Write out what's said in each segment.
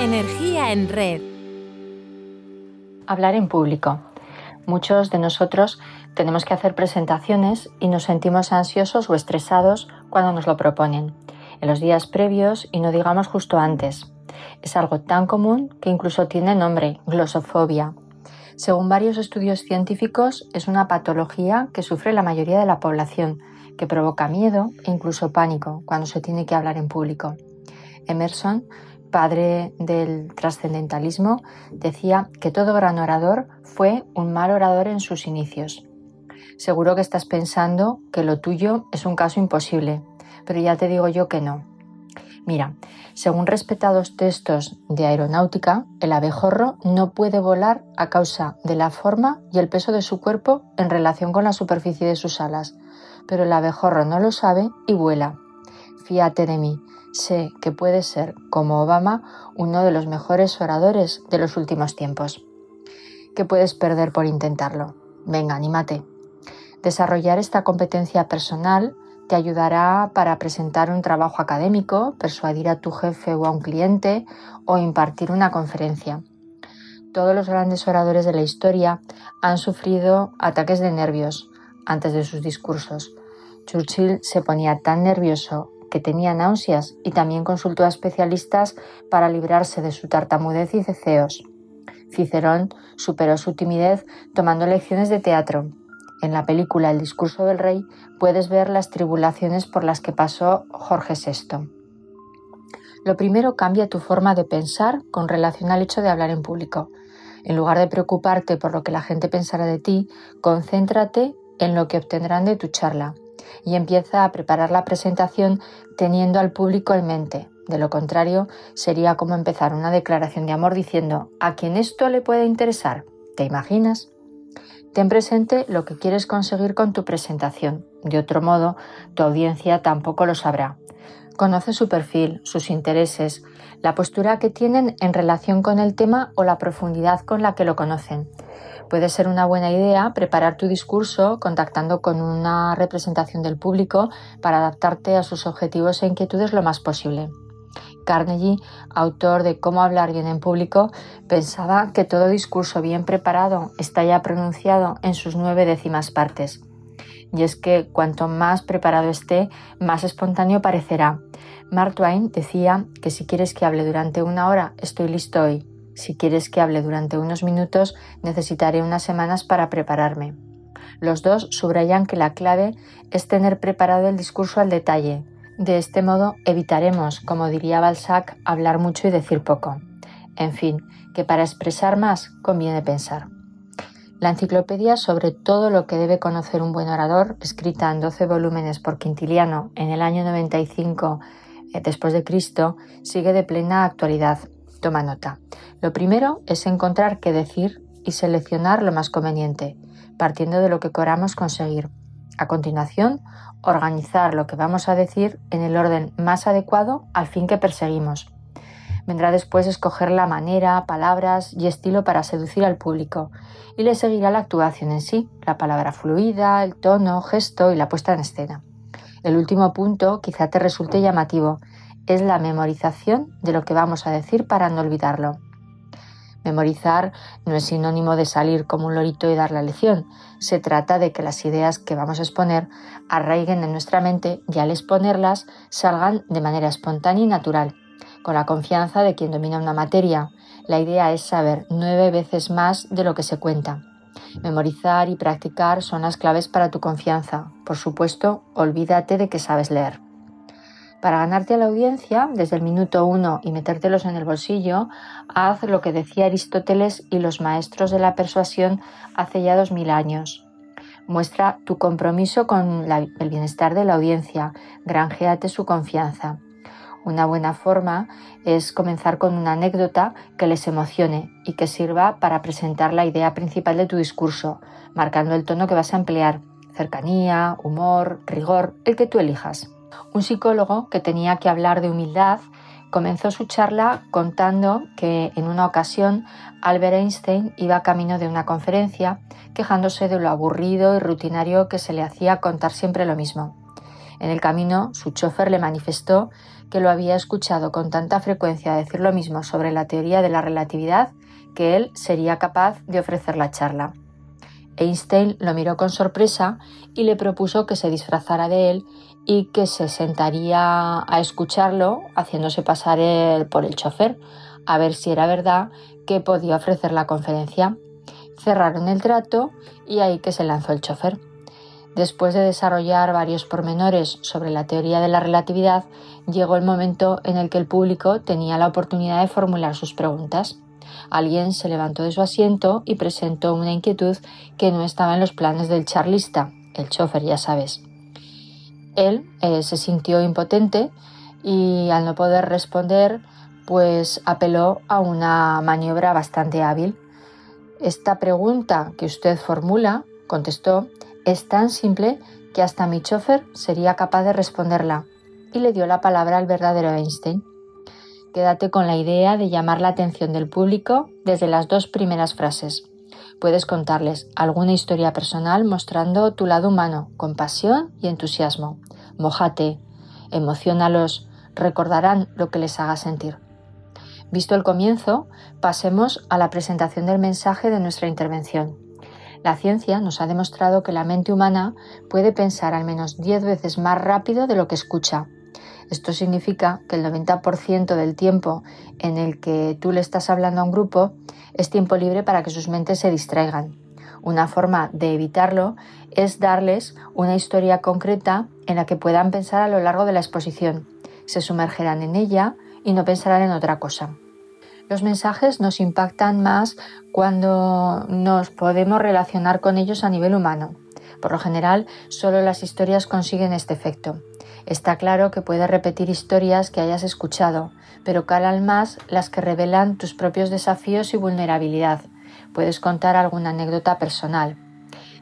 Energía en red. Hablar en público. Muchos de nosotros tenemos que hacer presentaciones y nos sentimos ansiosos o estresados cuando nos lo proponen, en los días previos y no digamos justo antes. Es algo tan común que incluso tiene nombre, glosofobia. Según varios estudios científicos, es una patología que sufre la mayoría de la población, que provoca miedo e incluso pánico cuando se tiene que hablar en público. Emerson padre del trascendentalismo, decía que todo gran orador fue un mal orador en sus inicios. Seguro que estás pensando que lo tuyo es un caso imposible, pero ya te digo yo que no. Mira, según respetados textos de aeronáutica, el abejorro no puede volar a causa de la forma y el peso de su cuerpo en relación con la superficie de sus alas, pero el abejorro no lo sabe y vuela. Fíate de mí, sé que puede ser, como Obama, uno de los mejores oradores de los últimos tiempos. ¿Qué puedes perder por intentarlo? Venga, anímate. Desarrollar esta competencia personal te ayudará para presentar un trabajo académico, persuadir a tu jefe o a un cliente o impartir una conferencia. Todos los grandes oradores de la historia han sufrido ataques de nervios antes de sus discursos. Churchill se ponía tan nervioso que tenía náuseas y también consultó a especialistas para librarse de su tartamudez y ceceos. Cicerón superó su timidez tomando lecciones de teatro. En la película El discurso del rey puedes ver las tribulaciones por las que pasó Jorge VI. Lo primero cambia tu forma de pensar con relación al hecho de hablar en público. En lugar de preocuparte por lo que la gente pensará de ti, concéntrate en lo que obtendrán de tu charla y empieza a preparar la presentación teniendo al público en mente. De lo contrario, sería como empezar una declaración de amor diciendo, ¿a quién esto le puede interesar? ¿Te imaginas? Ten presente lo que quieres conseguir con tu presentación. De otro modo, tu audiencia tampoco lo sabrá. Conoce su perfil, sus intereses, la postura que tienen en relación con el tema o la profundidad con la que lo conocen. Puede ser una buena idea preparar tu discurso contactando con una representación del público para adaptarte a sus objetivos e inquietudes lo más posible. Carnegie, autor de Cómo hablar bien en público, pensaba que todo discurso bien preparado está ya pronunciado en sus nueve décimas partes. Y es que cuanto más preparado esté, más espontáneo parecerá. Mark Twain decía que si quieres que hable durante una hora, estoy listo hoy. Si quieres que hable durante unos minutos, necesitaré unas semanas para prepararme. Los dos subrayan que la clave es tener preparado el discurso al detalle. De este modo evitaremos, como diría Balzac, hablar mucho y decir poco. En fin, que para expresar más conviene pensar. La enciclopedia sobre todo lo que debe conocer un buen orador, escrita en 12 volúmenes por Quintiliano en el año 95 eh, después de Cristo, sigue de plena actualidad Toma nota. Lo primero es encontrar qué decir y seleccionar lo más conveniente, partiendo de lo que queramos conseguir. A continuación, organizar lo que vamos a decir en el orden más adecuado al fin que perseguimos. Vendrá después escoger la manera, palabras y estilo para seducir al público, y le seguirá la actuación en sí, la palabra fluida, el tono, gesto y la puesta en escena. El último punto quizá te resulte llamativo, es la memorización de lo que vamos a decir para no olvidarlo. Memorizar no es sinónimo de salir como un lorito y dar la lección. Se trata de que las ideas que vamos a exponer arraiguen en nuestra mente y al exponerlas salgan de manera espontánea y natural, con la confianza de quien domina una materia. La idea es saber nueve veces más de lo que se cuenta. Memorizar y practicar son las claves para tu confianza. Por supuesto, olvídate de que sabes leer. Para ganarte a la audiencia, desde el minuto uno y metértelos en el bolsillo, haz lo que decía Aristóteles y los maestros de la persuasión hace ya dos mil años. Muestra tu compromiso con el bienestar de la audiencia, granjeate su confianza. Una buena forma es comenzar con una anécdota que les emocione y que sirva para presentar la idea principal de tu discurso, marcando el tono que vas a emplear, cercanía, humor, rigor, el que tú elijas. Un psicólogo que tenía que hablar de humildad comenzó su charla contando que en una ocasión Albert Einstein iba camino de una conferencia quejándose de lo aburrido y rutinario que se le hacía contar siempre lo mismo. En el camino, su chofer le manifestó que lo había escuchado con tanta frecuencia decir lo mismo sobre la teoría de la relatividad que él sería capaz de ofrecer la charla. Einstein lo miró con sorpresa y le propuso que se disfrazara de él y que se sentaría a escucharlo haciéndose pasar por el chofer, a ver si era verdad que podía ofrecer la conferencia. Cerraron el trato y ahí que se lanzó el chofer. Después de desarrollar varios pormenores sobre la teoría de la relatividad, llegó el momento en el que el público tenía la oportunidad de formular sus preguntas. Alguien se levantó de su asiento y presentó una inquietud que no estaba en los planes del charlista, el chofer, ya sabes. Él eh, se sintió impotente y al no poder responder, pues apeló a una maniobra bastante hábil. Esta pregunta que usted formula, contestó, es tan simple que hasta mi chofer sería capaz de responderla y le dio la palabra al verdadero Einstein. Quédate con la idea de llamar la atención del público desde las dos primeras frases. Puedes contarles alguna historia personal mostrando tu lado humano, compasión y entusiasmo. Mójate, emocionalos, recordarán lo que les haga sentir. Visto el comienzo, pasemos a la presentación del mensaje de nuestra intervención. La ciencia nos ha demostrado que la mente humana puede pensar al menos 10 veces más rápido de lo que escucha esto significa que el 90% del tiempo en el que tú le estás hablando a un grupo es tiempo libre para que sus mentes se distraigan. Una forma de evitarlo es darles una historia concreta en la que puedan pensar a lo largo de la exposición. Se sumergerán en ella y no pensarán en otra cosa. Los mensajes nos impactan más cuando nos podemos relacionar con ellos a nivel humano. Por lo general, solo las historias consiguen este efecto. Está claro que puedes repetir historias que hayas escuchado, pero calan más las que revelan tus propios desafíos y vulnerabilidad. Puedes contar alguna anécdota personal.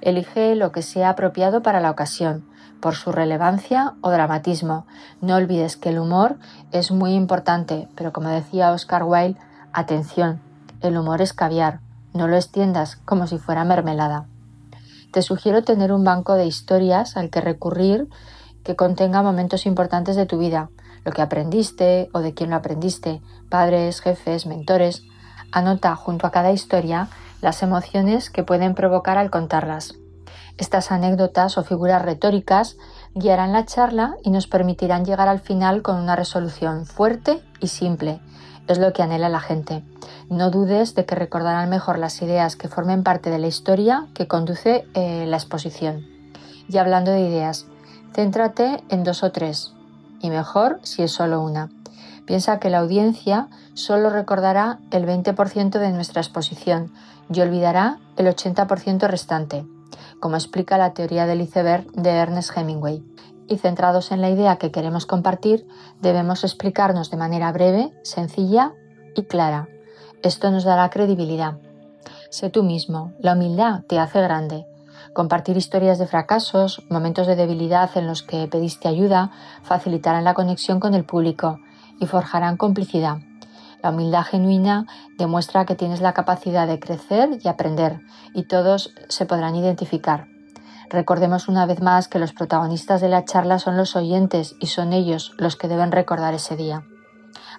Elige lo que sea apropiado para la ocasión, por su relevancia o dramatismo. No olvides que el humor es muy importante, pero como decía Oscar Wilde, atención, el humor es caviar, no lo extiendas como si fuera mermelada. Te sugiero tener un banco de historias al que recurrir que contenga momentos importantes de tu vida, lo que aprendiste o de quién lo aprendiste, padres, jefes, mentores. Anota junto a cada historia las emociones que pueden provocar al contarlas. Estas anécdotas o figuras retóricas guiarán la charla y nos permitirán llegar al final con una resolución fuerte y simple. Es lo que anhela la gente. No dudes de que recordarán mejor las ideas que formen parte de la historia que conduce eh, la exposición. Y hablando de ideas, Céntrate en dos o tres, y mejor si es solo una. Piensa que la audiencia solo recordará el 20% de nuestra exposición y olvidará el 80% restante, como explica la teoría del iceberg de Ernest Hemingway. Y centrados en la idea que queremos compartir, debemos explicarnos de manera breve, sencilla y clara. Esto nos dará credibilidad. Sé tú mismo, la humildad te hace grande Compartir historias de fracasos, momentos de debilidad en los que pediste ayuda, facilitarán la conexión con el público y forjarán complicidad. La humildad genuina demuestra que tienes la capacidad de crecer y aprender, y todos se podrán identificar. Recordemos una vez más que los protagonistas de la charla son los oyentes y son ellos los que deben recordar ese día.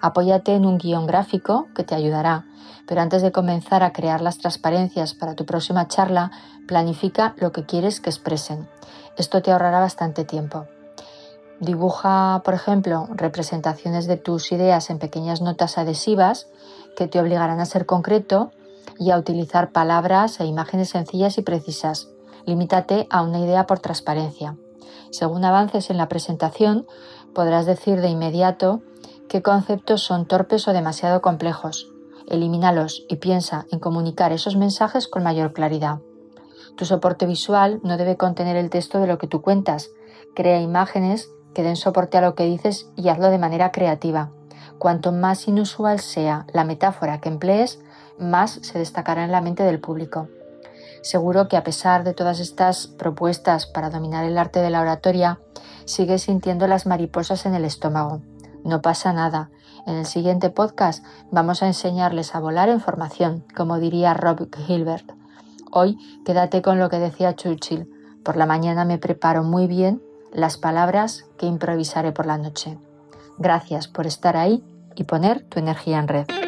Apóyate en un guion gráfico que te ayudará, pero antes de comenzar a crear las transparencias para tu próxima charla, planifica lo que quieres que expresen. Esto te ahorrará bastante tiempo. Dibuja, por ejemplo, representaciones de tus ideas en pequeñas notas adhesivas que te obligarán a ser concreto y a utilizar palabras e imágenes sencillas y precisas. Limítate a una idea por transparencia. Según avances en la presentación, podrás decir de inmediato qué conceptos son torpes o demasiado complejos. Elimínalos y piensa en comunicar esos mensajes con mayor claridad. Tu soporte visual no debe contener el texto de lo que tú cuentas. Crea imágenes que den soporte a lo que dices y hazlo de manera creativa. Cuanto más inusual sea la metáfora que emplees, más se destacará en la mente del público. Seguro que a pesar de todas estas propuestas para dominar el arte de la oratoria, sigues sintiendo las mariposas en el estómago. No pasa nada. En el siguiente podcast vamos a enseñarles a volar en formación, como diría Rob Gilbert. Hoy quédate con lo que decía Churchill. Por la mañana me preparo muy bien, las palabras que improvisaré por la noche. Gracias por estar ahí y poner tu energía en red.